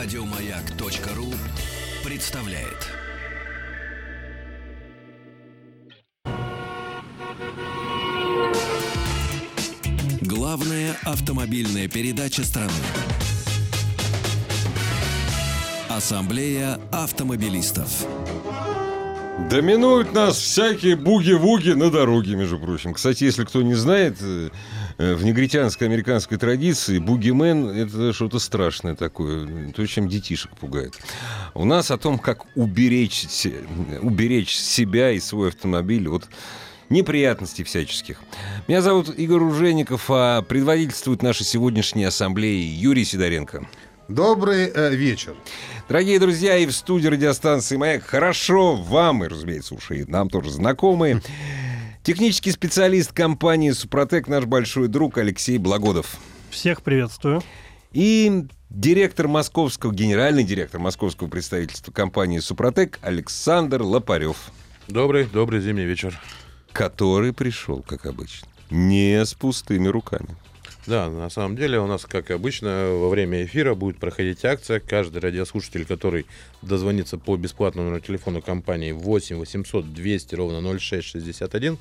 Радиомаяк.ру представляет. Главная автомобильная передача страны. Ассамблея автомобилистов. Доминуют нас всякие буги-вуги на дороге, между прочим. Кстати, если кто не знает, э, в негритянской американской традиции бугимен — это что-то страшное такое, то, чем детишек пугает. У нас о том, как уберечь, уберечь себя и свой автомобиль от неприятностей всяческих. Меня зовут Игорь Ужеников, а предводительствует нашей сегодняшней ассамблеи Юрий Сидоренко. Добрый э, вечер. Дорогие друзья, и в студии радиостанции «Маяк» хорошо вам, и, разумеется, уж и нам тоже знакомые. Технический специалист компании «Супротек», наш большой друг Алексей Благодов. Всех приветствую. И директор московского, генеральный директор московского представительства компании «Супротек» Александр Лопарев, Добрый, добрый зимний вечер. который пришел, как обычно, не с пустыми руками. Да, на самом деле у нас, как обычно, во время эфира будет проходить акция. Каждый радиослушатель, который дозвонится по бесплатному номеру телефона компании 8 800 200 ровно 0661,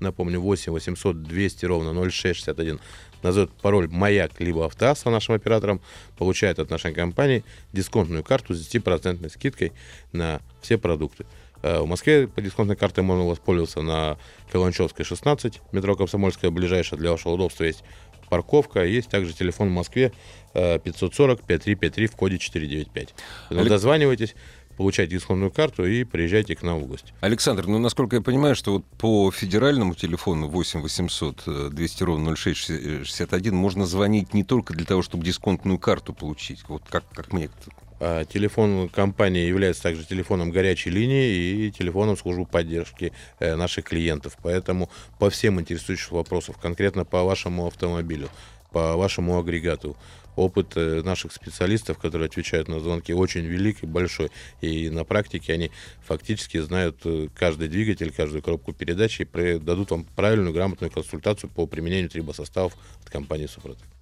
напомню, 8 800 200 ровно 0661, назовет пароль «Маяк» либо «Автоаз» нашим оператором, получает от нашей компании дисконтную карту с 10% скидкой на все продукты. Э, В Москве по дисконтной карте можно воспользоваться на Каланчевской 16, метро Комсомольская, ближайшая для вашего удобства есть парковка. Есть также телефон в Москве э, 540-5353 в коде 495. Ну, Алек- Дозванивайтесь, получайте дисконтную карту и приезжайте к нам в гости. Александр, ну, насколько я понимаю, что вот по федеральному телефону 8 800 э, 200 ровно 0661 можно звонить не только для того, чтобы дисконтную карту получить, вот как, как мне А Телефон компании является также телефоном горячей линии и телефоном службы поддержки э, наших клиентов. Поэтому по всем интересующим вопросам, конкретно по вашему автомобилю, по вашему агрегату, опыт э, наших специалистов, которые отвечают на звонки, очень велик и большой. И на практике они фактически знают э, каждый двигатель, каждую коробку передач и дадут вам правильную, грамотную консультацию по применению трибосоставов от компании «Супротек».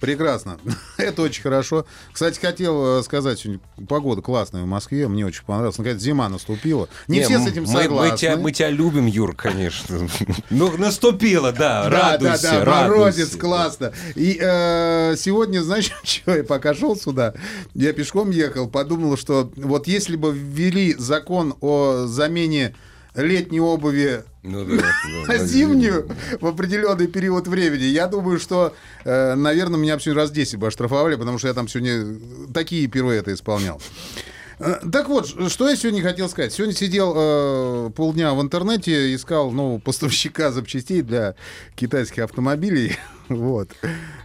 Прекрасно. Это очень хорошо. Кстати, хотел э, сказать, сегодня погода классная в Москве. Мне очень понравилось. Наконец, зима наступила. Не, все с этим мы, согласны. Мы тебя, мы тебя любим, Юр, конечно. Ну, наступила, да, Да, радуйся, да, да, радуйся. морозец, классно. И э, сегодня, знаешь, что я пока шел сюда, я пешком ехал, подумал, что вот если бы ввели закон о замене летней обуви Ну да, да, на зимнюю в определенный период времени. Я думаю, что, э, наверное, меня сегодня раз 10 бы оштрафовали, потому что я там сегодня такие пируэты исполнял. Э, Так вот, что я сегодня хотел сказать. Сегодня сидел э, полдня в интернете, искал нового поставщика запчастей для китайских автомобилей. Вот.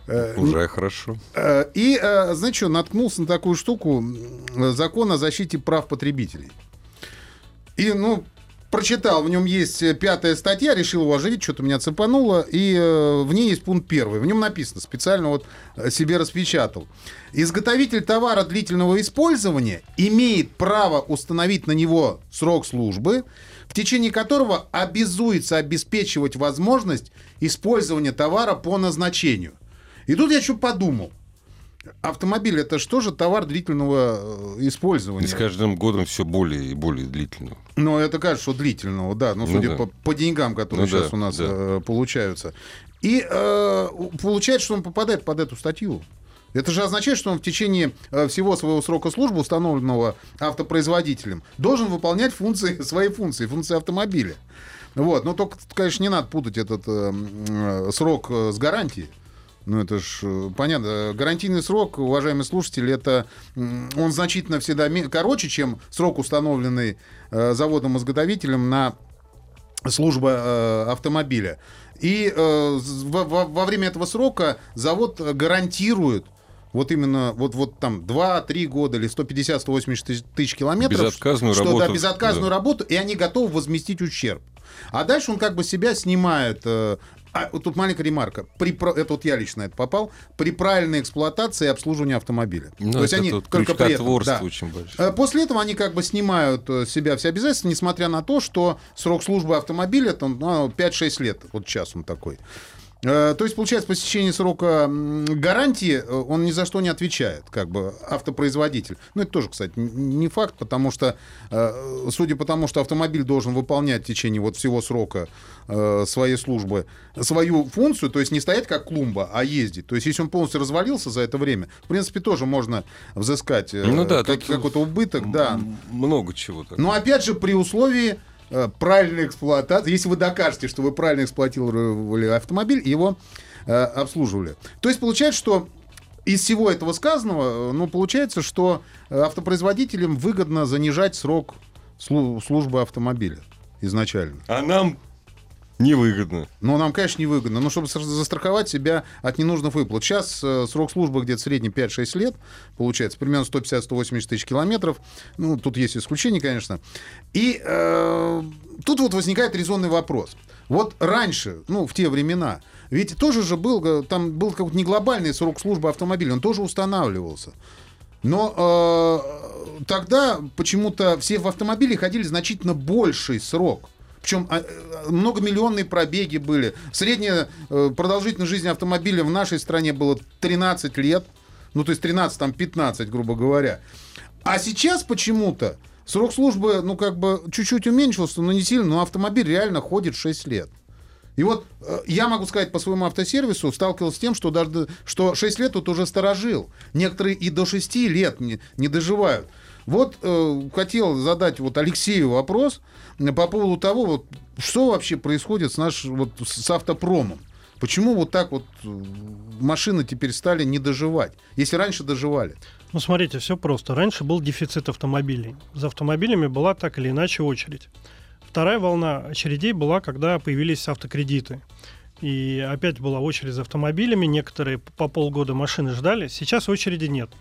Э, Уже хорошо. Э, И, э, знаете что, наткнулся на такую штуку, закон о защите прав потребителей. И, ну, прочитал, в нем есть э, пятая статья, решил его оживить, что-то меня цепануло, и э, в ней есть пункт первый. В нем написано, специально вот э, себе распечатал. Изготовитель товара длительного использования имеет право установить на него срок службы, в течение которого обязуется обеспечивать возможность использования товара по назначению. И тут я что подумал. Автомобиль это что же товар длительного э, использования? И с каждым годом все более и более длительно. Ну, это кажется, что длительного, да. Ну, Ну судя да. По, по деньгам, которые Ну сейчас да, у нас да. э, получаются. И э, получается, что он попадает под эту статью. Это же означает, что он в течение э, всего своего срока службы, установленного автопроизводителем, должен выполнять функции, свои функции, функции автомобиля. Вот. Но только, конечно, не надо путать этот э, срок с гарантией. Ну, это ж понятно. Гарантийный срок, уважаемые слушатели, это он значительно всегда короче, чем срок, установленный э, заводом-изготовителем на службу э, автомобиля. И э, во, во- во время этого срока завод э, гарантирует вот именно вот, вот там 2-3 года или 150-180 тысяч, тысяч километров. Безотказную что, работу, Да, безотказную да. работу, и они готовы возместить ущерб. А дальше он как бы себя снимает. э, а, вот тут маленькая ремарка. При, это вот я лично это попал. При правильной эксплуатации и обслуживании автомобиля. Ну, То есть это они только при этом, да. очень большое. Э, После этого они как бы снимают э, с себя все обязательства, несмотря на то, что срок службы автомобиля там, ну, 5-6 лет. Вот сейчас он такой. Э, То есть, получается, по истечении срока гарантии э, он ни за что не отвечает, как бы автопроизводитель. Ну, это тоже, кстати, не факт, потому что, э, судя по тому, что автомобиль должен выполнять в течение вот всего срока своей службы свою функцию, то есть не стоять как клумба, а ездить. То есть, если он полностью развалился за это время, в принципе, тоже можно взыскать Ну да, как- какой-то убыток, да. Много чего. Но опять же, при условии правильной эксплуатации, если вы докажете, что вы правильно эксплуатировали автомобиль его э, обслуживали. То есть получается, что из всего этого сказанного, э, ну, получается, что э, автопроизводителям выгодно занижать срок слу- службы автомобиля изначально. А нам невыгодно. Но нам, конечно, не выгодно. Но чтобы застраховать себя от ненужных выплат. Сейчас э, срок службы где-то в среднем 5-6 лет, получается, примерно 150-180 тысяч километров. Ну, тут есть исключения, конечно. И э, тут вот возникает резонный вопрос. Вот раньше, ну, в те времена, ведь тоже же был, э, там был какой-то не глобальный срок службы автомобиля, он тоже устанавливался. Но э, тогда почему-то все в автомобиле ходили значительно больший срок. Причем а, э, многомиллионные пробеги были. Средняя э, продолжительность жизни автомобиля в нашей стране было 13 лет. Ну, то есть 13, там 15, грубо говоря. А сейчас почему-то срок службы, ну, как бы чуть-чуть уменьшился, но не сильно, но автомобиль реально ходит 6 лет. И вот э, я могу сказать по своему автосервису, сталкивался с тем, что, даже, что 6 лет тут уже сторожил. Некоторые и до 6 лет не, не доживают. Вот э, хотел задать вот Алексею вопрос по поводу того, вот, что вообще происходит с, наш, вот, с автопромом. Почему вот так вот э, машины теперь стали не доживать, если раньше доживали? Ну, смотрите, все просто. Раньше был дефицит автомобилей. За автомобилями была так или иначе очередь. Вторая волна очередей была, когда появились автокредиты. И опять была очередь за автомобилями. Некоторые по полгода машины ждали. Сейчас очереди нет.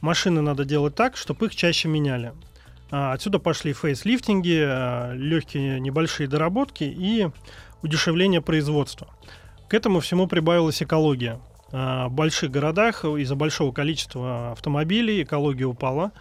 Машины надо делать так, чтобы их чаще меняли. А, Отсюда пошли фейслифтинги, легкие небольшие доработки и удешевление производства. К этому всему прибавилась экология. А, В больших городах из-за большого количества автомобилей экология упала.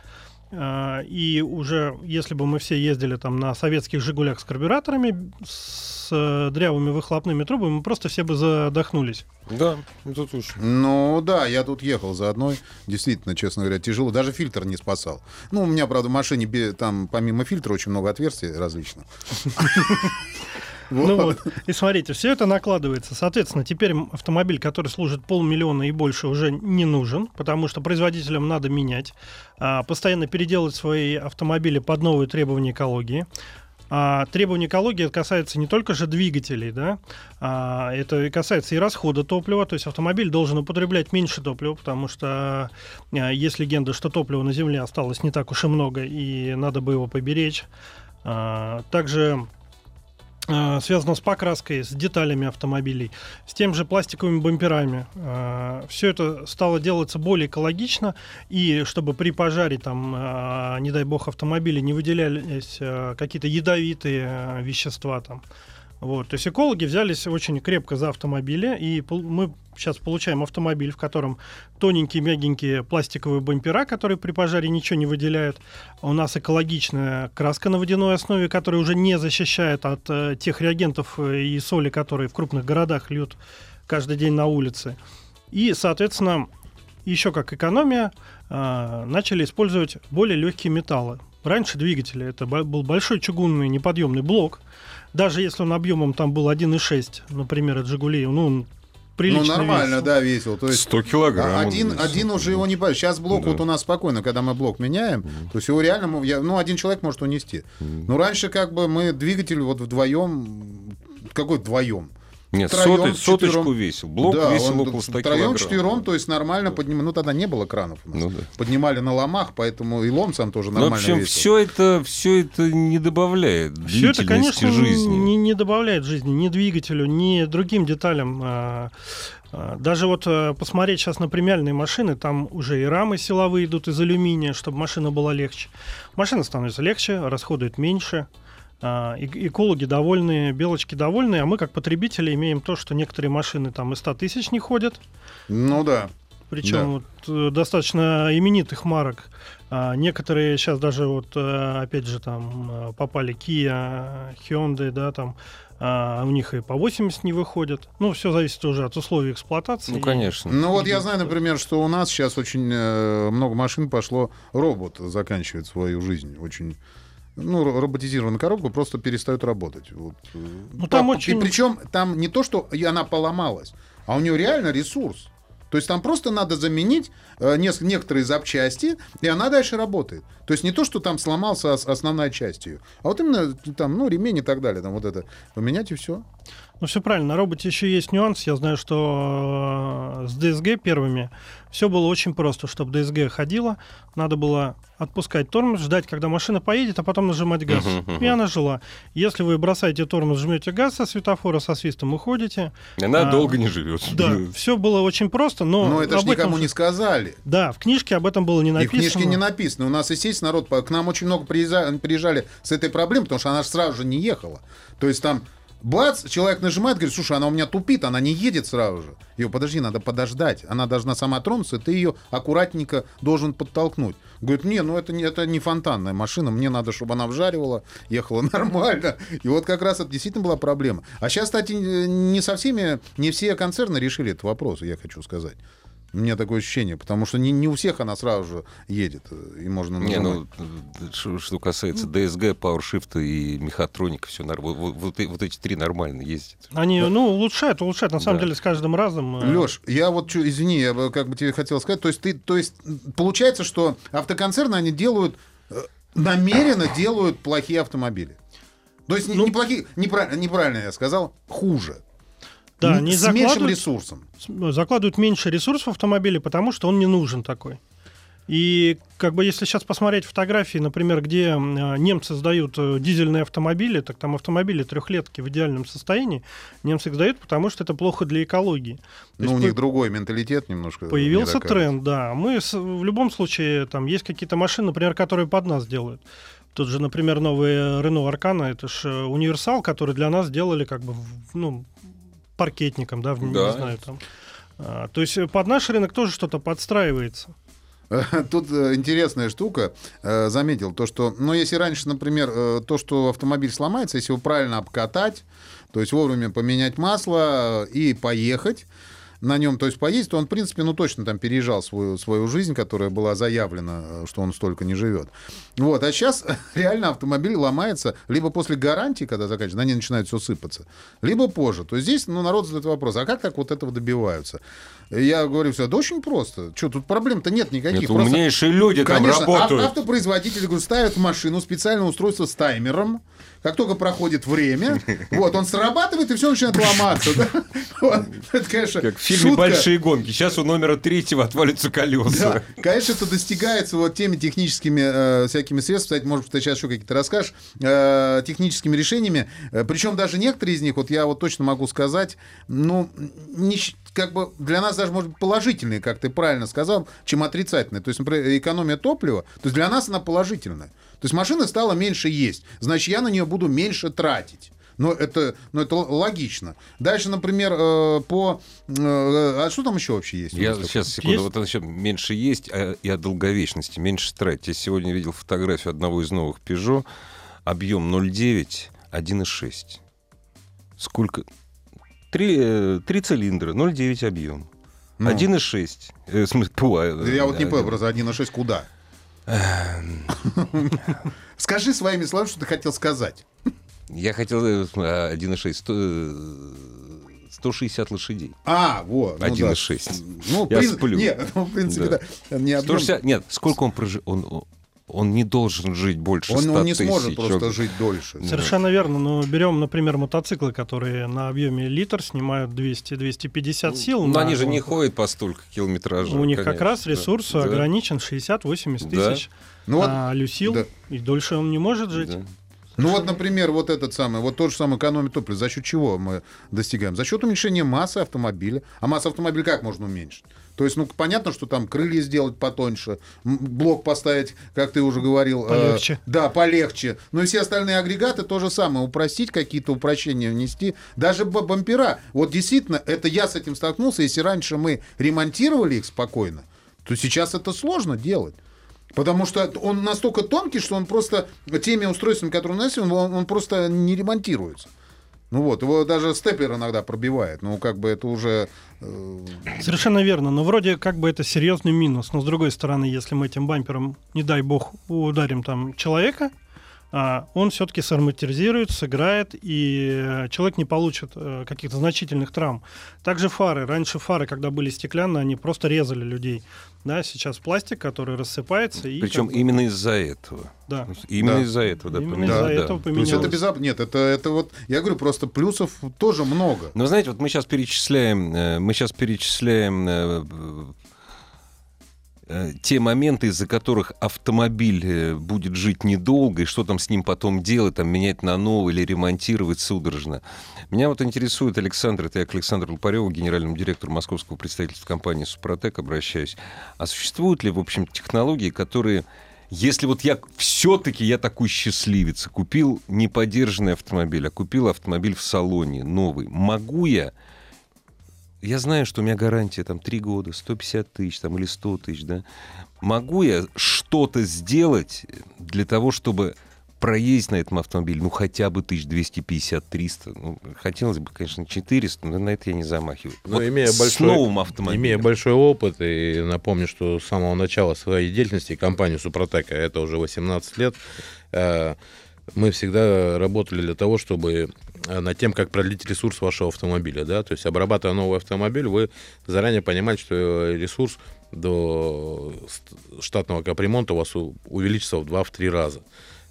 А, И уже, если бы мы все ездили там на советских «Жигулях» с карбюраторами, с э, дрявыми выхлопными трубами, мы просто все бы задохнулись. Да, это уж. Ну да, я тут ехал за одной. Действительно, честно говоря, тяжело. Даже фильтр не спасал. Ну, у меня, правда, в машине там помимо фильтра очень много отверстий различных. Ну вот. И смотрите, все это накладывается. Соответственно, теперь автомобиль, который служит полмиллиона и больше, уже не нужен, потому что производителям надо менять, а, постоянно переделать свои автомобили под новые требования экологии. А требования экологии это касается не только же двигателей, да, а, это и касается и расхода топлива, то есть автомобиль должен употреблять меньше топлива, потому что а, есть легенда, что топлива на Земле осталось не так уж и много, и надо бы его поберечь. А, Также связано с покраской, с деталями автомобилей, с тем же пластиковыми бамперами. Все это стало делаться более экологично, и чтобы при пожаре, там, а, не дай бог, автомобили не выделялись какие-то ядовитые вещества. Там. Вот. То есть экологи взялись очень крепко за автомобили, и мы сейчас получаем автомобиль, в котором тоненькие, мягенькие пластиковые бампера, которые при пожаре ничего не выделяют. У нас экологичная краска на водяной основе, которая уже не защищает от э, тех реагентов э, и соли, которые в крупных городах льют каждый день на улице. И, соответственно, еще как экономия, а, начали использовать более легкие металлы. Раньше двигатели это был большой чугунный неподъемный блок. Даже если он объемом там был 1,6, например, от Жигулей, ну, он Ну, прилично нормально, весил. да, весил. То есть 100 килограмм. а один, один уже его не поймешь. Сейчас блок Да. вот у нас спокойно, когда мы блок меняем, то есть его реально, я- ну, один человек может унести. Но раньше как бы мы двигатель вот вдвоем, какой вдвоем? Нет, Втроем, соты- соточку четвером. весил. Блок Да, весил он около 100 втроем, килограмм. четвером, то есть нормально поднимали. Ну, тогда не было кранов у нас. Ну да. Поднимали на ломах, поэтому и лом сам тоже Ну, в нормально общем, весил. все это, все это не добавляет Все это, конечно, жизни. Не, не добавляет жизни ни двигателю, ни другим деталям. А, а, Даже вот а, посмотреть сейчас на премиальные машины, там уже и рамы силовые идут из алюминия, чтобы машина была легче. Машина становится легче, расходует меньше. А, и- Экологи довольны, белочки довольны, а мы как потребители имеем то, что некоторые машины там и 100 тысяч не ходят, Ну да. причем вот, э, достаточно именитых марок. А, некоторые сейчас даже вот, э, опять же, там э, попали Kia, Hyundai, да, там а, у них и по 80 не выходят. Ну, все зависит уже от условий эксплуатации. Ну, конечно. Ну вот я знаю, например, что у нас сейчас очень много машин пошло, робот заканчивает свою жизнь. Очень ну, ро- роботизированная коробка просто перестает работать. Вот. Ну, там По- очень- И причем там не то, что она поломалась, а у нее реально ресурс. То есть там просто надо заменить э, некоторые запчасти, и она дальше работает. То есть не то, что там сломался ос- основная часть ее, а вот именно там, ну, ремень и так далее, там вот это поменять и все. Ну, все правильно. На роботе еще есть нюанс. Я знаю, что э, с DSG первыми все было очень просто. Чтобы DSG ходила, надо было отпускать тормоз, ждать, когда машина поедет, а потом нажимать газ. Мгм. И она жила. Если вы бросаете тормоз, жмете газ со светофора, со свистом уходите. Она А, долго не живет. Да, все было очень просто, но... Но это же этом никому не сказали. Да, в книжке об этом было не И в написано. книжке не написано. У нас, естественно, народ, к нам очень много приезжали, приезжали с этой проблемой, потому что она же сразу же не ехала. То есть там Бац, человек нажимает, говорит, слушай, она у меня тупит, она не едет сразу же. Ее, подожди, надо подождать. Она должна сама тронуться, ты ее аккуратненько должен подтолкнуть. Говорит, не, ну это это не фонтанная машина, мне надо, чтобы она вжаривала, ехала нормально. И вот как раз это действительно была проблема. А сейчас, кстати, не со всеми, не все концерны решили этот вопрос, я хочу сказать. У меня такое ощущение, потому что не, не у всех она сразу же едет, э, и можно Не, ну, э, что, что касается DSG, PowerShift и мехатроника, все нормально. Вот, вот, э- вот эти три нормально ездят. Они, ну, улучшают, улучшают. На самом Да. деле, с каждым разом... э, Леш, я вот, чё- извини, я бы как бы тебе хотел сказать, то есть ты, то есть получается, что автоконцерны, они делают, э, намеренно делают плохие автомобили. То есть не- Ну- неплохие, неправильно, неправильно я сказал, хуже. Да, они с меньшим ресурсом. с- закладывают меньше ресурсов в автомобиле, потому что он не нужен такой. И как бы если сейчас посмотреть фотографии, например, где э, немцы сдают э, дизельные автомобили, так там автомобили трехлетки в идеальном состоянии, немцы их сдают, потому что это плохо для экологии. То Ну, у по- них другой менталитет немножко. Появился тренд, да. Мы с- в любом случае, там есть какие-то машины, например, которые под нас делают. Тут же, например, новый Renault Arcana, это же универсал, который для нас делали как бы, ну, паркетником, да, в- не Да. знаю, там. А, то есть э, под наш рынок тоже что-то подстраивается. Тут э, интересная штука, э, заметил, то, что, ну, если раньше, например, то, что автомобиль сломается, если его правильно обкатать, то есть вовремя поменять масло и поехать на нем, то есть поездить, то он, в принципе, ну, точно там переезжал свою, свою жизнь, которая была заявлена, э, что он столько не живет. Вот, а сейчас реально автомобиль ломается либо после гарантии, когда заканчивается, они начинают все сыпаться, либо позже. То есть здесь, ну, народ задает вопрос, а как так вот этого добиваются? Я говорю все, да очень просто. Что, тут проблем-то нет никаких. Это Просто- умнейшие люди там Конечно, ав- работают. автопроизводители говорю, ставят машину специальное устройство с таймером. Как только проходит время, вот, он срабатывает, и все начинает ломаться. Это, конечно, Как в фильме. «Большие гонки». Сейчас у номера третьего отвалятся колеса. Конечно, это достигается вот теми техническими э, всякими средствами. Кстати, может ты сейчас еще какие-то расскажешь. э, техническими решениями. Э, причем даже некоторые из них, вот я вот точно могу сказать, ну, не как бы для нас даже, может быть, положительные, как ты правильно сказал, чем отрицательные. То есть, например, экономия топлива, то есть для нас она положительная. То есть машина стала меньше есть, значит, я на нее буду меньше тратить. Но это, но это логично. Дальше, например, э, по... э, а что там еще вообще есть? Я сейчас, секунду, Есть? вот насчет меньше есть а, и о долговечности, меньше тратить. Я сегодня видел фотографию одного из новых Peugeot, объем 0,9, 1,6. Сколько? Три, э, три цилиндра, 0,9 объем. Ну. 1,6. Э, в смысле, тьфу, а, Да Я вот не э, понял, просто 1,6 куда? Скажи своими словами, что ты хотел сказать. Я хотел э, а, 1,6, сто- э, 160 лошадей. А, вот. ну да. 1,6. Ну, Я прин- сплю. Нет, ну, в принципе, Да. да. Не объем. 160, нет, сколько он прожил? Он, он не должен жить больше Он, 100 он не тысяч. сможет просто жить дольше. Совершенно верно. Но берем, например, мотоциклы, которые на объеме литр снимают 200-250 сил. Но на они же не ходят по столько километража. У них как конечно, раз да. ресурс Да. ограничен 60-80 Да. тысяч. Ну вот, а люсил, да. и дольше он не может жить. Да. Ну вот, например, вот этот самый, вот тот же самый экономия топлива. За счет чего мы достигаем? За счет уменьшения массы автомобиля. А массу автомобиля как можно уменьшить? То есть, ну, понятно, что там крылья сделать потоньше, блок поставить, как ты уже говорил. э, Полегче. да, полегче. Ну и все остальные агрегаты то же самое. Упростить, какие-то упрощения внести. Даже бампера. Вот действительно, это я с этим столкнулся. Если раньше мы ремонтировали их спокойно, то сейчас это сложно делать. Потому что он настолько тонкий, что он просто теми устройствами, которые у нас, он, он просто не ремонтируется. Ну вот, его даже степлер иногда пробивает. Ну, как бы это уже... э, Совершенно верно. Но вроде как бы это серьезный минус. Но с другой стороны, если мы этим бампером, не дай бог, ударим там человека, он все-таки сарматизирует, сыграет, и э, человек не получит э, каких-то значительных травм. Также фары. Раньше фары, когда были стеклянные, они просто резали людей. Да, сейчас пластик, который рассыпается. И Причем как именно из-за этого. Да. Именно Да. из-за этого, да, Именно поменялось, из-за да. этого То есть это поменялось. безопасно. Нет, это, это вот, я говорю, просто плюсов тоже много. Но знаете, вот мы сейчас перечисляем, э, мы сейчас перечисляем те моменты, из-за которых автомобиль э, будет жить недолго, и что там с ним потом делать, там менять на новый или ремонтировать судорожно. Меня вот интересует Александр, это я к Александру Лупареву, генеральному директору московского представительства компании «Супротек» обращаюсь. А существуют ли, в общем, технологии, которые если вот я все-таки я такой счастливец, купил не подержанный автомобиль, а купил автомобиль в салоне новый, могу я я знаю, что у меня гарантия там 3 года, 150 тысяч там, или 100 тысяч, да. Могу я что-то сделать для того, чтобы проездить на этом автомобиле, ну, хотя бы 1250-300. Ну, хотелось бы, конечно, 400, но на это я не замахиваю. Но Вот имея с большой- новым автомобилем. Имея большой опыт, и напомню, что с самого начала своей деятельности компании Супротека, это уже 18 лет, э, мы всегда работали для того, чтобы над тем, как продлить ресурс вашего автомобиля. Да? То есть, обрабатывая новый автомобиль, вы заранее понимаете, что э, ресурс до штатного капремонта у вас увеличится в 2-3 раза.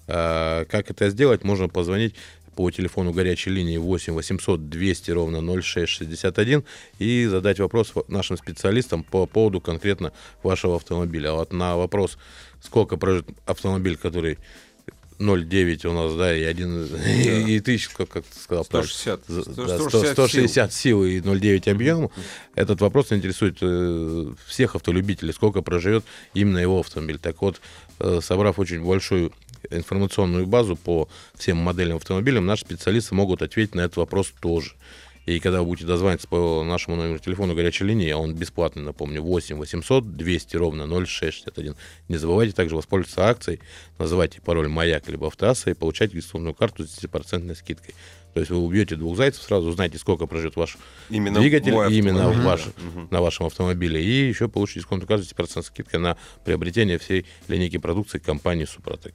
А, Как это сделать? Можно позвонить по телефону горячей линии 8 800 200 ровно 0661 и задать вопрос во- нашим специалистам по поводу конкретно вашего автомобиля. А вот на вопрос, сколько прожит автомобиль, который 0,9 у нас, да, и 1, и, тысяч, как, как ты сказал, 160. за- 160 да, сил. 100 160 сил и 0,9 объем. Этот вопрос интересует э, всех автолюбителей, сколько проживет именно его автомобиль. Так вот, э, собрав очень большую информационную базу по всем моделям автомобилям, наши специалисты могут ответить на этот вопрос тоже. И когда вы будете дозваниваться по нашему номеру телефона горячей линии, он бесплатный, напомню, 8 800 200 ровно 0661. Не забывайте также воспользоваться акцией, называйте пароль «Маяк» либо «Автоасса» и получать регистрационную карту с 10% скидкой. То есть вы убьете двух зайцев, сразу узнаете, сколько проживет ваш Именно двигатель именно да. ваш, на вашем автомобиле. И еще получите дисконтную карту с 10% скидкой на приобретение всей линейки продукции компании «Супротек».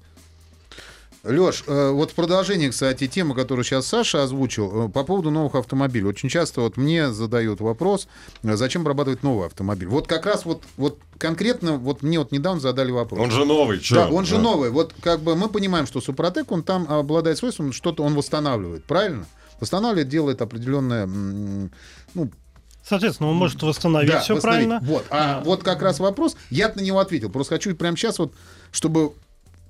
Леш, вот в продолжение, кстати, темы, которую сейчас Саша озвучил, э, по поводу новых автомобилей. Очень часто вот мне задают вопрос, э, зачем обрабатывать новый автомобиль. Вот как раз вот, вот конкретно, вот мне вот недавно задали вопрос. Он же новый, чё? Да, он же новый. Вот как бы мы понимаем, что Супротек, он там обладает свойством, что-то он восстанавливает, правильно? Восстанавливает, делает определенное, ну, Соответственно, он может восстановить да, все восстановить. правильно. Вот, а вот как раз вопрос, я на него ответил. Просто хочу прямо сейчас вот, чтобы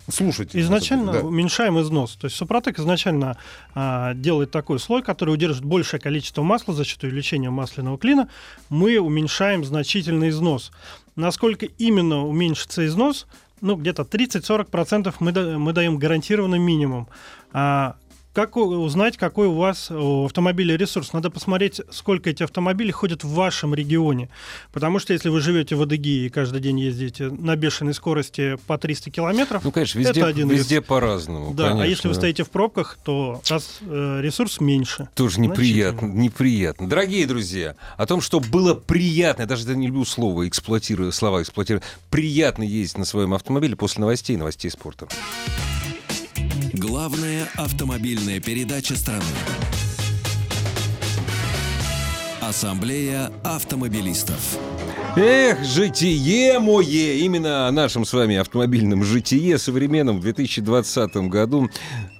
слушать. Изначально Да. уменьшаем износ. То есть Супротек изначально а, делает такой слой, который удержит большее количество масла за счет увеличения масляного клина. Мы уменьшаем значительный износ. Насколько именно уменьшится износ? Ну, где-то 30-40% мы, да- мы даем гарантированный минимум. А, как узнать, какой у вас у автомобиля ресурс? Надо посмотреть, сколько эти автомобили ходят в вашем регионе. Потому что если вы живете в Адыгее и каждый день ездите на бешеной скорости по 300 километров, Ну, конечно, везде, это один везде ресурс. по-разному. Да, а конечно, если вы стоите в пробках, то раз э, ресурс меньше. Тоже неприятно, неприятно. Дорогие друзья, о том, что было приятно, я даже не люблю слово, эксплуатирую, слова эксплуатирую, приятно ездить на своем автомобиле после новостей, новостей спорта. Главная автомобильная передача страны. Ассамблея автомобилистов. Эх, житие мое! Именно о нашем с вами автомобильном житие современном в 2020 году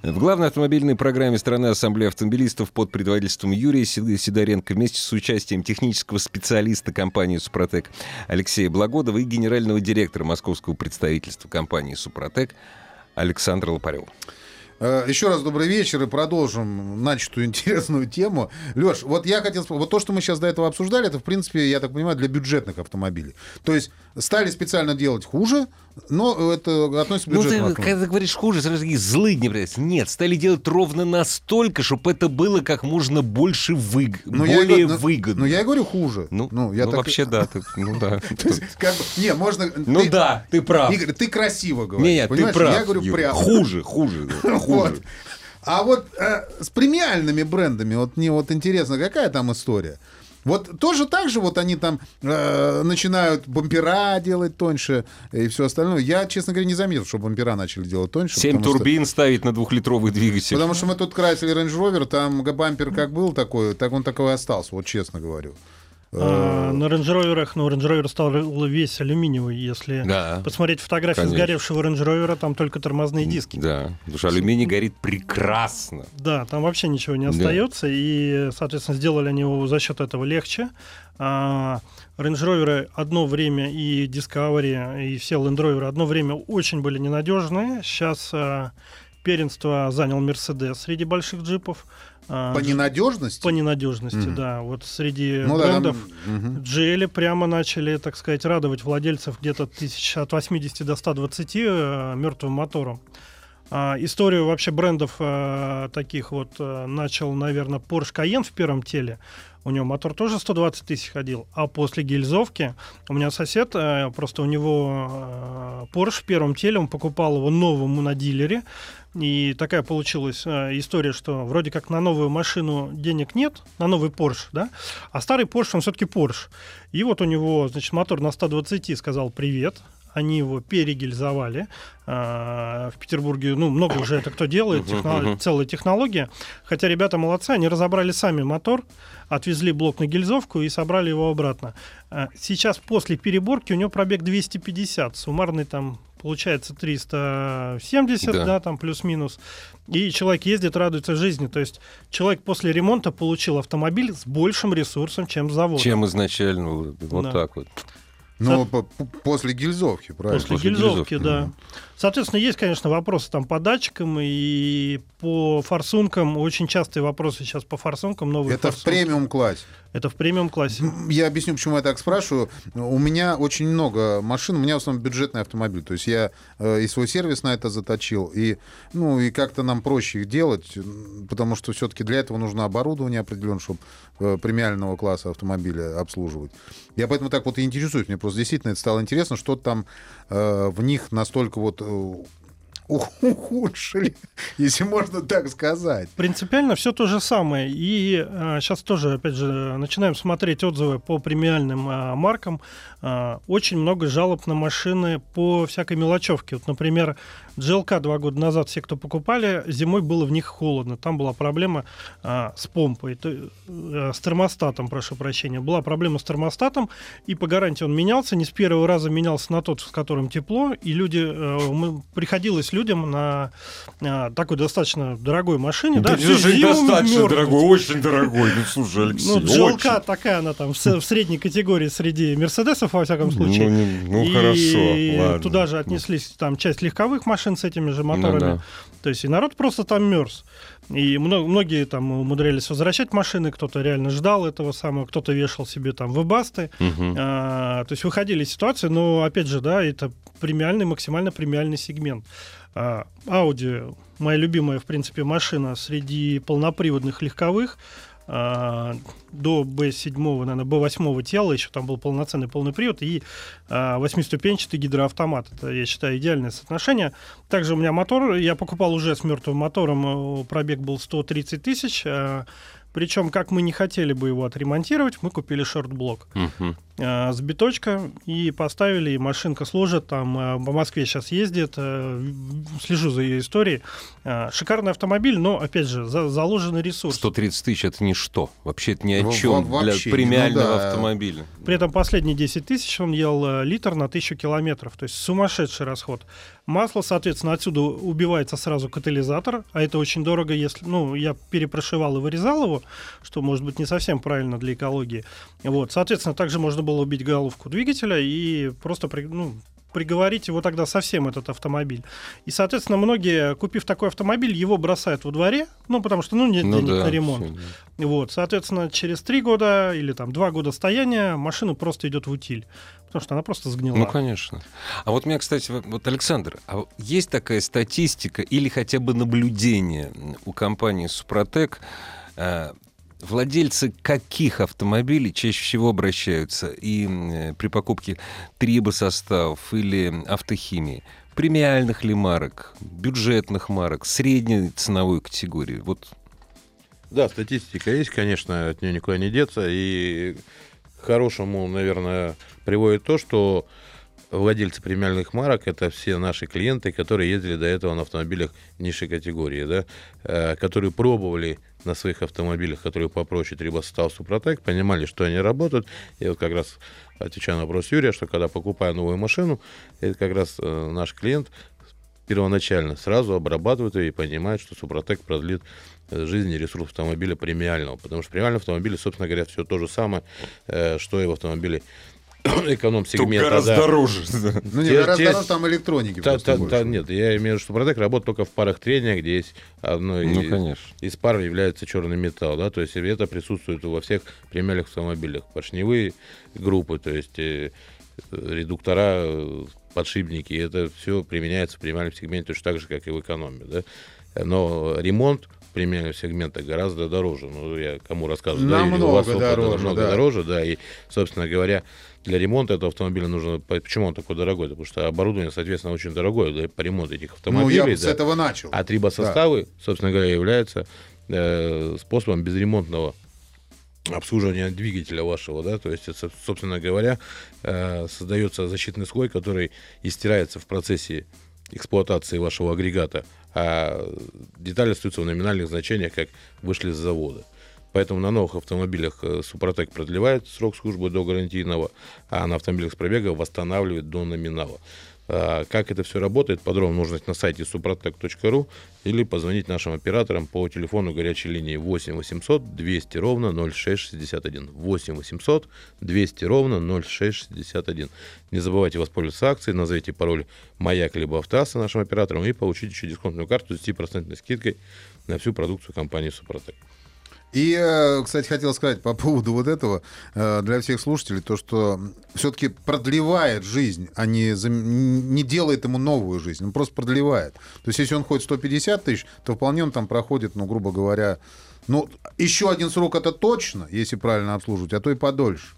в главной автомобильной программе страны Ассамблеи автомобилистов под предводительством Юрия Сид- Сидоренко вместе с участием технического специалиста компании «Супротек» Алексея Благодова и генерального директора московского представительства компании «Супротек» Александра Лопарева. Э, Еще раз добрый вечер и продолжим начатую интересную тему. Леш, вот я хотел вот то, что мы сейчас до этого обсуждали, это, в принципе, я так понимаю, для бюджетных автомобилей. То есть стали специально делать хуже, но это относится к Ну, бюджетным ты, автомобилям. когда говоришь хуже, сразу такие злые не появляются. Нет, стали делать ровно настолько, чтобы это было как можно больше выг... Ну, я и более говорю, ну, выгодно. Ну, я и говорю хуже. Ну, я ну, так- вообще да, ты- ну да. Не, можно... Ну ты- да, ты прав. Игорь, ты красиво говоришь. Не, нет, ты прав. Я говорю прямо. Хуже, хуже. Вот. А вот э, с премиальными брендами, вот мне вот интересно, какая там история? Вот тоже так же вот они там э, начинают бампера делать тоньше и все остальное. Я, честно говоря, не заметил, что бампера начали делать тоньше. Семь потому что- турбин ставить на двухлитровый двигатель. Потому что мы тут красили Range Rover, там бампер как был такой, так он такой и остался, вот честно говорю. А, на Range Rover, ну, Range Rover стал весь алюминиевый. Если Да. посмотреть фотографию Конечно. сгоревшего Range Rover, там только тормозные диски. Да, потому что алюминий горит прекрасно. Да, там вообще ничего не Да. остается, и, соответственно, сделали они его за счет этого легче. А, Range Rover одно время и Discovery, и все Land Rover одно время очень были ненадежные. Сейчас а, первенство занял Mercedes среди больших джипов. А, По ненадежности? по ненадежности, Мгм. да. Вот среди Ну да, там- брендов. GL прямо начали, так сказать, радовать владельцев где-то тысяч от 80 до 120 э, мертвым мотором. А, историю вообще брендов э, таких вот э, начал, наверное, Porsche Cayenne в первом теле. У него мотор тоже 120 тысяч ходил. А после гильзовки у меня сосед, просто у него Porsche в первом теле, он покупал его новому на дилере. И такая получилась э, история, что вроде как на новую машину денег нет, на новый Porsche, да, а старый Porsche, он все-таки Porsche. И вот у него, значит, мотор на 120 сказал привет, они его перегильзовали. А, В Петербурге, ну, много уже это кто делает, техно- целая технология. Хотя ребята молодцы, они разобрали сами мотор, отвезли блок на гильзовку и собрали его обратно. А, Сейчас после переборки у него пробег 250, суммарный там получается 370, Да. да, там плюс-минус. И человек ездит, радуется жизни. То есть человек после ремонта получил автомобиль с большим ресурсом, чем с завода. Чем изначально. Вот, Да. так вот. Ну, по- по- после гильзовки, правильно? После, После гильзовки, гильзовки, да. мгм. Соответственно, есть, конечно, вопросы там по датчикам и по форсункам. Очень частые вопросы сейчас по форсункам. Новые Это в форсунки. премиум-классе. Это в премиум-классе. Я объясню, почему я так спрашиваю. У меня очень много машин, у меня в основном бюджетный автомобиль. То есть я э, и свой сервис на это заточил, и, ну, и как-то нам проще их делать, потому что все-таки для этого нужно оборудование определенное, чтобы премиального класса автомобиля обслуживать. Я поэтому так вот и интересуюсь. Мне просто действительно это стало интересно, что там э, в них настолько вот э, ухудшили, если можно так сказать. Принципиально все то же самое. И сейчас тоже, опять же, начинаем смотреть отзывы по премиальным а, маркам. А, очень много жалоб на машины по всякой мелочевке. Вот, например, GLK два года назад все, кто покупали, зимой было в них холодно. Там была проблема а, с помпой, то, э, с термостатом, прошу прощения. Была проблема с термостатом, и по гарантии он менялся. Не с первого раза менялся на тот, с которым тепло. И люди, э, мы, приходилось людям на а, такой достаточно дорогой машине, да, всю зиму мерзнуть. очень дорогой. Ну, слушай, Алексей, Ну, GLK такая она там в, в средней категории среди Мерседесов, во всяком случае. Ну, ну, и хорошо, ладно. туда же отнеслись там часть легковых машин с этими же моторами. Ну да. То есть и народ просто там мерз. И мно- многие там умудрялись возвращать машины, кто-то реально ждал этого самого, кто-то вешал себе там вебасты. Мгм. А, то есть выходили из ситуации, но опять же, да, это премиальный, максимально премиальный сегмент. А, Audi, моя любимая, в принципе, машина среди полноприводных легковых. А, до B7, наверное, B8 тела, еще там был полноценный полный привод, и а, восьмиступенчатый гидроавтомат. Это, я считаю, идеальное соотношение. Также у меня мотор, я покупал уже с мертвым мотором, э, пробег был 130 тысяч. А, причем, как мы не хотели бы его отремонтировать, мы купили шорт-блок э, с биточка и поставили, и машинка служит, там э, по Москве сейчас ездит, э, слежу за ее историей. Э, шикарный автомобиль, но, опять же, за- заложенный ресурс. 130 тысяч это ничто. Вообще это ни о чем во- для вообще, премиального ну да. автомобиля. При этом последние 10 тысяч он ел э, литр на тысячу километров. То есть сумасшедший расход. Масло, соответственно, отсюда убивается сразу катализатор, а это очень дорого, если... Ну, я перепрошивал и вырезал его, что, может быть, не совсем правильно для экологии. Вот, соответственно, также можно было убить головку двигателя и просто ну, приговорить его тогда совсем этот автомобиль. И, соответственно, многие, купив такой автомобиль, его бросают во дворе, ну, потому что, ну, нет Ну денег да, на ремонт. да. Вот, соответственно, через три года или там два года стояния машина просто идет в утиль, потому что она просто сгнила. Ну, конечно. А вот у меня, кстати, вот- Александр, а есть такая статистика или хотя бы наблюдение у компании «Супротек», э, владельцы каких автомобилей чаще всего обращаются и э, при покупке трибосоставов или автохимии? Премиальных ли марок, бюджетных марок, средней ценовой категории? Вот Да, статистика есть, конечно, от нее никуда не деться. И хорошему, наверное, приводит то, что владельцы премиальных марок это все наши клиенты, которые ездили до этого на автомобилях низшей категории, да, э, которые пробовали на своих автомобилях, которые попроще Трибостал Супротек, понимали, что они работают. И вот как раз отвечаю на вопрос Юрия, что когда покупаю новую машину, это как раз э, наш клиент первоначально сразу обрабатывает ее и понимает, что Супротек продлит э, жизнь и ресурс автомобиля премиального. Потому что премиальный автомобиль, собственно говоря, все то же самое, э, что и в автомобиле эконом-сегмента. да. дороже. Ну, не, Те- гораздо те- дороже, там электроники Та- та- та- нет, я имею в виду, что Супротек работает только в парах трения, где есть одно Ну, из, конечно. из пар является черный металл, да, то есть это присутствует во всех премиальных автомобилях. Поршневые группы, то есть э, редуктора, подшипники, это все применяется в премиальном сегменте точно так же, как и в экономе, да. Но ремонт премиального сегмента гораздо дороже. Ну, я кому рассказываю, да, Юрий, у Намного вас дороже, намного да. дороже, да, и, собственно говоря, для ремонта этого автомобиля нужно... Почему он такой дорогой? Потому что оборудование, соответственно, очень дорогое для, по ремонту этих Ну, я автомобилей. бы с да. этого начал. А трибосоставы, собственно говоря, являются э, способом безремонтного обслуживания двигателя вашего, да, то есть, это, собственно говоря, э, создается защитный слой, который истирается в процессе эксплуатации вашего агрегата, а детали остаются в номинальных значениях, как вышли с завода. Поэтому на новых автомобилях э, Супротек продлевает срок службы до гарантийного, а на автомобилях с пробега восстанавливает до номинала. А, Как это все работает, подробно нужно на сайте suprotec.ru или позвонить нашим операторам по телефону горячей линии 8 800 200 ровно 0661. 8 800 200 ровно 0661. Не забывайте воспользоваться акцией, назовите пароль «Маяк» либо «Автоасса» нашим операторам и получите еще дисконтную карту с 10% скидкой на всю продукцию компании «Супротек». И, э, кстати, хотел сказать по поводу вот этого э, для всех слушателей, то, что все-таки продлевает жизнь, а не, не делает ему новую жизнь, он просто продлевает. То есть, если он ходит 150 тысяч, то вполне он там проходит, ну, грубо говоря, ну, еще один срок это точно, если правильно обслуживать, а то и подольше.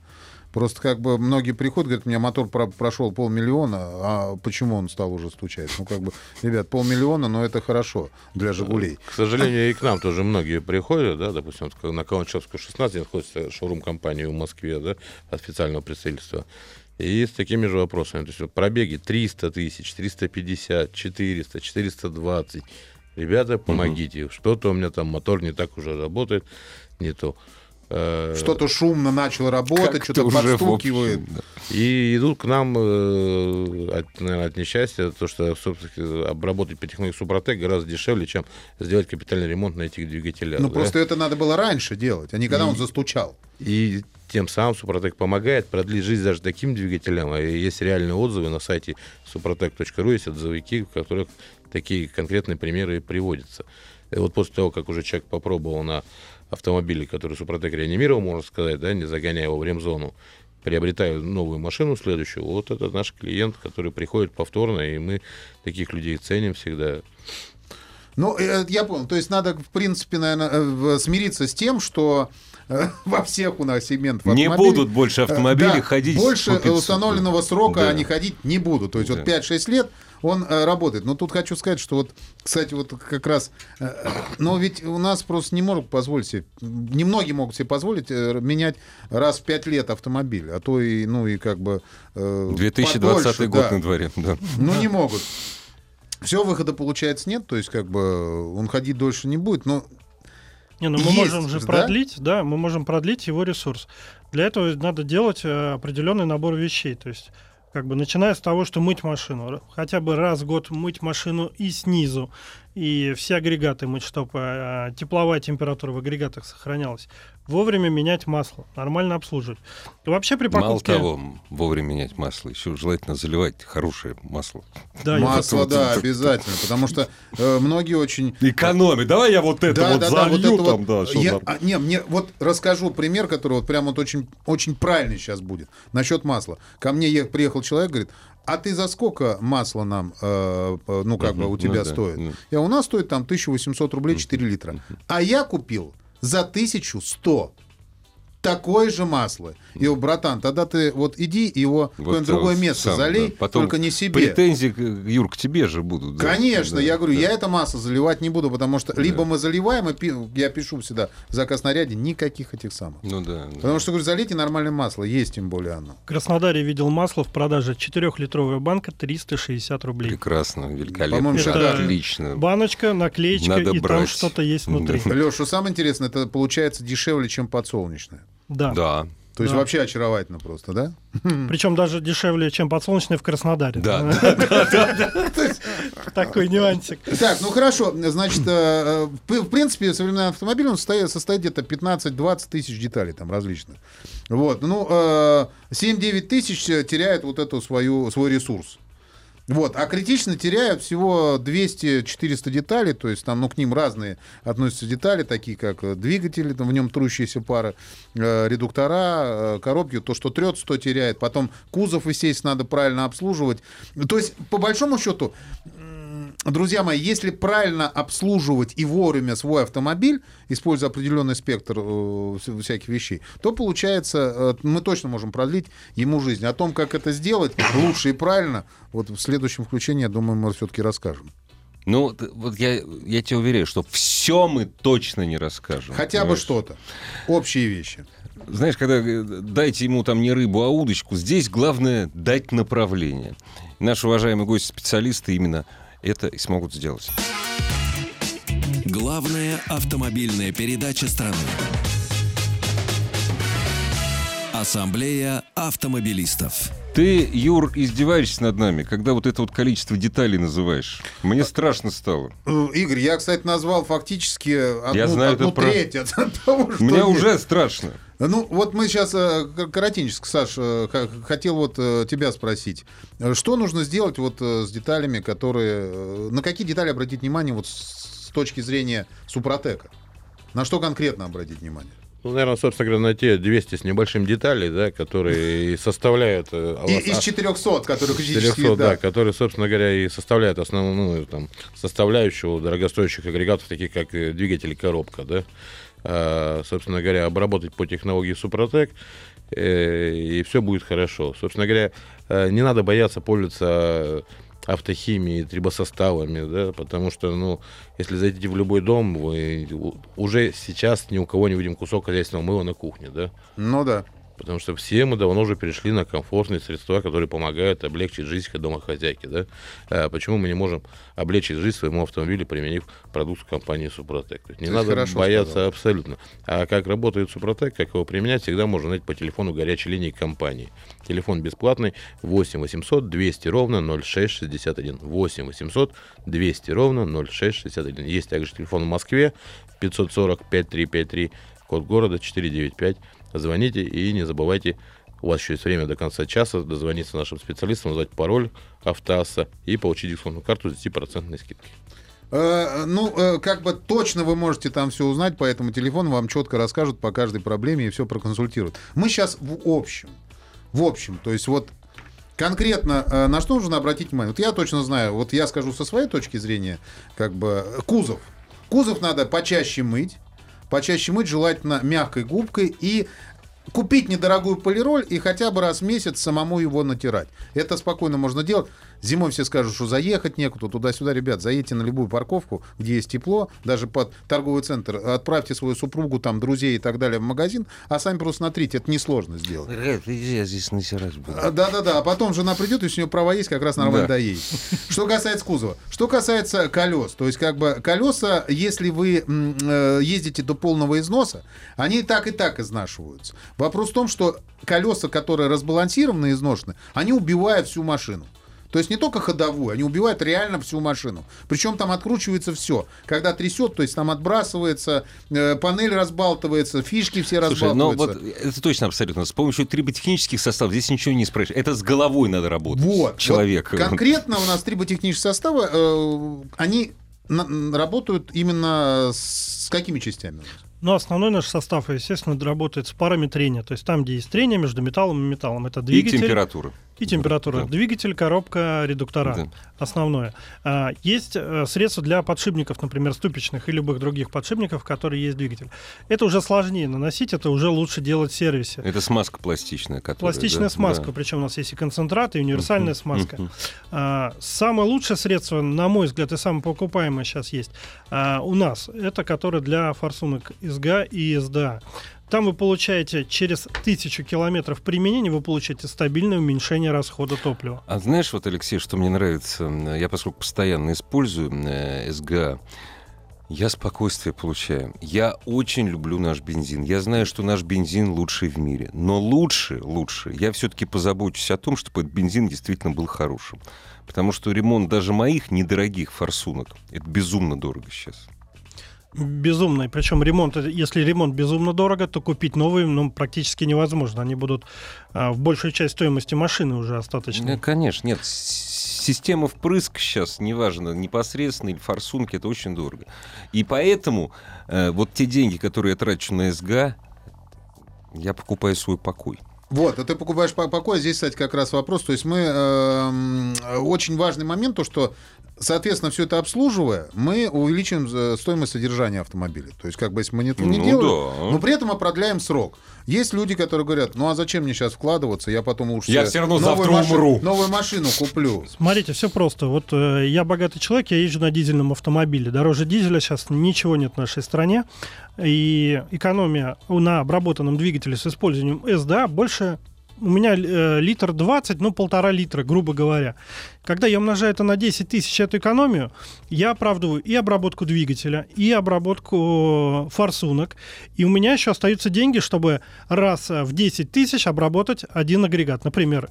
Просто как бы многие приходят, говорят, у меня мотор про- прошел полмиллиона, а почему он стал уже стучать? Ну, как бы, ребят, полмиллиона, но это хорошо для «Жигулей». К сожалению, и к нам тоже многие приходят, да, допустим, на Каланчевскую 16 находится шоурум компании в Москве, да, официального представительства. И с такими же вопросами. То есть вот пробеги 300 тысяч, 350, 400, 420. Ребята, помогите. Что-то у меня там мотор не так уже работает, не то. Э, Что-то шумно начало работать, что-то подстукивает. общем, да. И идут к нам, э, от, наверное, от несчастья, то, что, собственно, обработать по технологии Супротек гораздо дешевле, чем сделать капитальный ремонт на этих двигателях. Ну, да. просто это надо было раньше делать, а не когда он застучал. И тем самым Супротек помогает продлить жизнь даже таким двигателям. А есть реальные отзывы на сайте suprotec.ru, есть отзывики, в которых такие конкретные примеры и приводятся. И вот после того, как уже человек попробовал на автомобиле, который Супротек реанимировал, можно сказать, да, не загоняя его в ремзону, приобретаю новую машину следующую, вот это наш клиент, который приходит повторно, и мы таких людей ценим всегда. Ну, э, я понял. То есть надо, в принципе, наверное, смириться с тем, что э, во всех у нас сегментах Не автомобилей, будут больше э, автомобилей да, ходить Больше по 500, установленного срока Да. они ходить не будут. То есть Да. вот 5-6 лет он э, работает. Но тут хочу сказать, что вот, кстати, вот как раз, э, но ведь у нас просто не могут позволить себе, немногие могут себе позволить э, менять раз в 5 лет автомобиль, а то и, ну, и как бы... э, 2020 подольше, год да. на дворе. Да. Ну, не могут. Все, выхода, получается, нет. То есть, как бы, он ходить дольше не будет. Но Не, ну мы Есть можем же да? продлить, да? мы можем продлить его ресурс. Для этого надо делать определенный набор вещей. То есть, как бы начиная с того, что мыть машину, хотя бы раз в год мыть машину и снизу, и все агрегаты мыть, чтобы э, тепловая температура в агрегатах сохранялась. Вовремя менять масло, нормально обслуживать. И вообще при Мало покупке... того, вовремя менять масло, еще желательно заливать хорошее масло. Да, Масло, да, обязательно, потому что э, многие очень... Экономи. Давай я вот это вот залью там, да, что Я- а, не, мне вот расскажу пример, который вот прям вот очень, очень правильный сейчас будет насчет масла. Ко мне приехал человек, говорит, а ты за сколько масла нам, э, ну как бы у ну тебя да, стоит? ну. Я у нас стоит там 1800 рублей 4 литра, а я купил за 1100 такое же масло. И его, братан, тогда ты вот иди его в Вот, какое-нибудь другое э, место сам, залей, да. Потом только не себе. Претензии, Юр, к тебе же будут. да. Конечно, Да, я говорю, да. я это масло заливать не буду, потому что либо мы заливаем, и пи- я пишу всегда в заказ наряде, никаких этих самых. Ну да. да. Потому что, говорю, залейте нормальное масло, есть тем более оно. В Краснодаре видел масло в продаже 4-литровая банка 360 рублей. Прекрасно, великолепно. По-моему, шикарно. Отлично. Баночка, наклеечка, Надо и там брать. что-то есть внутри. Да. Леш, что самое интересное, это получается дешевле, чем подсолнечное. Да. Да. То есть Да. вообще очаровательно просто, да? Причем даже дешевле, чем подсолнечное в Краснодаре. Да, Такой нюансик. Так, ну хорошо, значит, э, э, в принципе, современный автомобиль, он состоит, состоит где-то 15-20 тысяч деталей там различных. Вот, ну, э, 7-9 тысяч э, теряют вот эту свою, свой ресурс. Вот, а критично теряют всего 200-400 деталей, то есть там, ну, к ним разные относятся детали, такие как э, двигатели, там в нем трущиеся пары, э, редуктора, э, коробки, то, что трется, то теряет. Потом кузов, естественно, надо правильно обслуживать. То есть, по большому счету, друзья мои, если правильно обслуживать и вовремя свой автомобиль, используя определенный спектр э, вс- всяких вещей, то получается, э, мы точно можем продлить ему жизнь. О том, как это сделать лучше и правильно, вот в следующем включении, я думаю, мы все-таки расскажем. Ну, вот я, я тебе уверяю, что все мы точно не расскажем. Хотя бы понимаешь? что-то. Общие вещи. Знаешь, когда э, дайте ему там не рыбу, а удочку, здесь главное дать направление. Наши уважаемые гости-специалисты именно это и смогут сделать. Главная автомобильная передача страны. Ассамблея автомобилистов. Ты, Юр, издеваешься над нами, когда вот это вот количество деталей называешь. Мне страшно стало. Э, Игорь, я, кстати, назвал фактически одну, Я знаю одну это про- треть от того, что Мне есть. уже страшно. Ну, вот мы сейчас э, коротенько, Саш, э, хотел вот э, тебя спросить. Что нужно сделать вот с деталями, которые... На какие детали обратить внимание вот с точки зрения Супротека? На что конкретно обратить внимание? Ну, наверное, собственно говоря, на те 200 с небольшим деталей, да, которые и составляют... И- ос- из 400, которые 400, критические, да, да. которые, собственно говоря, и составляют основную там, составляющую дорогостоящих агрегатов, таких как двигатель и коробка. Да? А, собственно говоря, обработать по технологии Супротек, э, и все будет хорошо. Собственно говоря, э, не надо бояться пользоваться автохимией, трибосоставами, да, потому что, ну, если зайдете в любой дом, вы уже сейчас ни у кого не видим кусок хозяйственного мыла на кухне, да, Ну да. Потому что все мы давно уже перешли на комфортные средства, которые помогают облегчить жизнь домохозяйки. Да? А почему мы не можем облегчить жизнь своему автомобилю, применив продукцию компании Супротек? То есть не Ты надо хорошо бояться сказал. абсолютно. А как работает Супротек, как его применять, всегда можно знать по телефону горячей линии компании. Телефон бесплатный 8 800 200 ровно 0661. 8 800 200 ровно 0661. Есть также телефон в Москве 540 5353, код города 495. Звоните и не забывайте, у вас еще есть время до конца часа дозвониться нашим специалистам, назвать пароль автоасса и получить дисконтную карту с 10% скидкой. Э, ну, э, как бы точно вы можете там все узнать по этому телефону, вам четко расскажут по каждой проблеме и все проконсультируют. Мы сейчас в общем, в общем, то есть вот конкретно э, на что нужно обратить внимание? Вот я точно знаю, вот я скажу со своей точки зрения, как бы э, кузов. Кузов надо почаще мыть, почаще мыть, желательно мягкой губкой и купить недорогую полироль и хотя бы раз в месяц самому его натирать. Это спокойно можно делать. Зимой все скажут, что заехать некуда, туда-сюда. Ребят, заедьте на любую парковку, где есть тепло, даже под торговый центр. Отправьте свою супругу, там, друзей и так далее в магазин, а сами просто натрите. Это несложно сделать. Я здесь натирать буду. А, Да-да-да, а потом жена придет, и у нее права есть, как раз нормально Да. доедет. Что касается кузова. Что касается колес, то есть как бы колеса, если вы э, ездите до полного износа, они и так и так изнашиваются. Вопрос в том, что колеса, которые разбалансированы и изношены, они убивают всю машину. То есть не только ходовую, они убивают реально всю машину. Причем там откручивается все. Когда трясет, то есть там отбрасывается, э, панель разбалтывается, фишки все Слушай, ну разбалтываются. вот это точно абсолютно. С помощью триботехнических составов здесь ничего не исправишь. Это с головой надо работать. Вот. Человек. Вот конкретно у нас триботехнические составы, э, они на- работают именно с какими частями? Но основной наш состав, естественно, работает с парами трения. То есть там, где есть трение между металлом и металлом. Это И двигатель температура. и температура. Да. Двигатель, коробка, редуктора. Да. Основное. А, Есть э, средства для подшипников, например, ступичных и любых других подшипников, которые есть двигатель. Это уже сложнее наносить, это уже лучше делать в сервисе. Это смазка пластичная, которая... Пластичная да, смазка, да. причем у нас есть и концентрат, и универсальная Мгм, смазка. А, самое лучшее средство, на мой взгляд, и самое покупаемое сейчас есть а, у нас, это которое для форсунок СГА и СДА. Там вы получаете через тысячу километров применения, вы получаете стабильное уменьшение расхода топлива. А знаешь, вот, Алексей, что мне нравится? Я, поскольку постоянно использую э, СГА, я спокойствие получаю. Я очень люблю наш бензин. Я знаю, что наш бензин лучший в мире. Но лучше, лучше, я все-таки позабочусь о том, чтобы этот бензин действительно был хорошим. Потому что ремонт даже моих недорогих форсунок, это безумно дорого сейчас. Безумно. Причем ремонт, если ремонт безумно дорого, то купить новые ну, практически невозможно. Они будут а, в большую часть стоимости машины уже остаточны. Да, конечно, нет. Система впрыск сейчас, неважно, непосредственно или форсунки, это очень дорого. И поэтому э, вот те деньги, которые я трачу на СГА, я покупаю свой покой. Вот, а ты покупаешь по- покой. Здесь, кстати, как раз вопрос. То есть мы... эм, очень важный момент, то, что, соответственно, все это обслуживая, мы увеличим э, стоимость содержания автомобиля. То есть, как бы, если мы не Ну делаем, да. но при этом мы продляем срок. Есть люди, которые говорят, ну а зачем мне сейчас вкладываться, я потом лучше Я себе всё равно новую завтра машину- умру». Новую машину куплю. Смотрите, все просто. Вот э, я богатый человек, я езжу на дизельном автомобиле. Дороже дизеля сейчас ничего нет в нашей стране. И экономия на обработанном двигателе с использованием СДА больше у меня э, литр 20, ну полтора литра, грубо говоря. Когда я умножаю это на 10 тысяч, эту экономию, я оправдываю и обработку двигателя, и обработку форсунок. И у меня еще остаются деньги, чтобы раз э, в 10 тысяч обработать один агрегат. Например,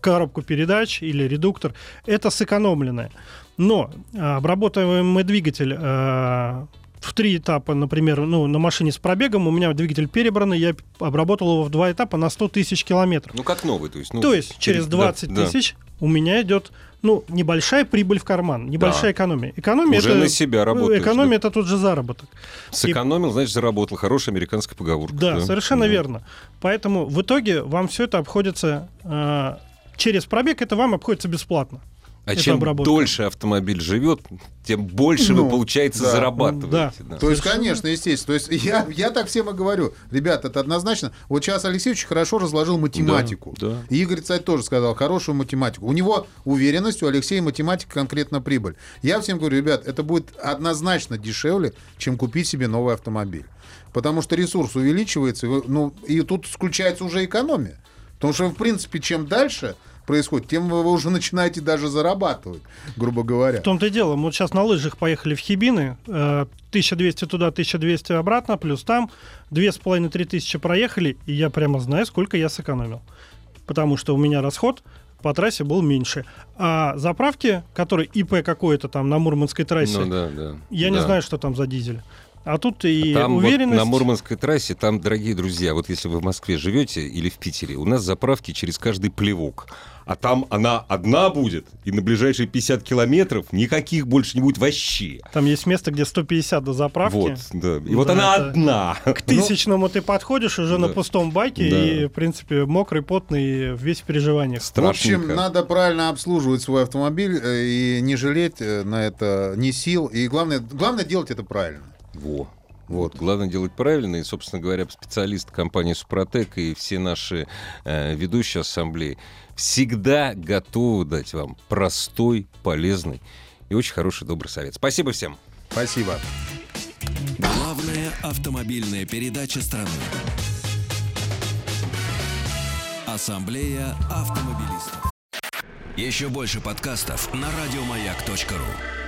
коробку передач или редуктор. Это сэкономленное. Но а, обрабатываемый двигатель а, в три этапа, например, ну, на машине с пробегом, у меня двигатель перебранный, я обработал его в два этапа на 100 тысяч километров. Ну, как новый, то есть. Ну, То есть через да, 20 да. тысяч у меня идет ну, небольшая прибыль в карман, небольшая экономия. Экономия Уже это, на себя работаешь, Экономия это тот же заработок. Сэкономил, значит, заработал. Хорошая американская поговорка. Да, совершенно Да. верно. Поэтому в итоге вам все это обходится э, через пробег, это вам обходится бесплатно. А Это чем обработка. дольше автомобиль живет, тем больше Ну, вы, получается, да. зарабатываете. Да. да. То есть, конечно, естественно. То есть я, я так всем и говорю. Ребята, это однозначно. Вот сейчас Алексей очень хорошо разложил математику. Да, да. И Игорь, кстати, тоже сказал хорошую математику. У него уверенность, у Алексея математика конкретно прибыль. Я всем говорю, ребят, это будет однозначно дешевле, чем купить себе новый автомобиль. Потому что ресурс увеличивается, ну, и тут включается уже экономия. Потому что, в принципе, чем дальше происходит, тем вы уже начинаете даже зарабатывать, грубо говоря. В том-то и дело, мы вот сейчас на лыжах поехали в Хибины, э, 1200 туда, 1200 обратно, плюс там 2500-3 тысячи проехали, и я прямо знаю, сколько я сэкономил. Потому что у меня расход по трассе был меньше. А заправки, которые ИП какое-то там на Мурманской трассе, Ну да, да. я не Да. знаю, что там за дизель. А тут и Там вот уверенность... на Мурманской трассе, там, дорогие друзья, вот если вы в Москве живете или в Питере, у нас заправки через каждый плевок. А там она одна будет, и на ближайшие 50 километров никаких больше не будет вообще. Там есть место, где 150 до заправки. Вот, да. И вот Да, она это- одна. К тысячному ты подходишь уже на да. пустом байке Да. и, в принципе, мокрый, потный, весь в переживаниях. В общем, Страшненько. надо правильно обслуживать свой автомобиль э, и не жалеть э, на это ни сил. И главное, главное делать это правильно. Во. Вот. Главное делать правильно. И, собственно говоря, специалисты компании «Супротек» и все наши э, ведущие ассамблеи всегда готовы дать вам простой, полезный и очень хороший, добрый совет. Спасибо всем. Спасибо. Главная автомобильная передача страны. Ассамблея автомобилистов. Еще больше подкастов на радиомаяк.ру.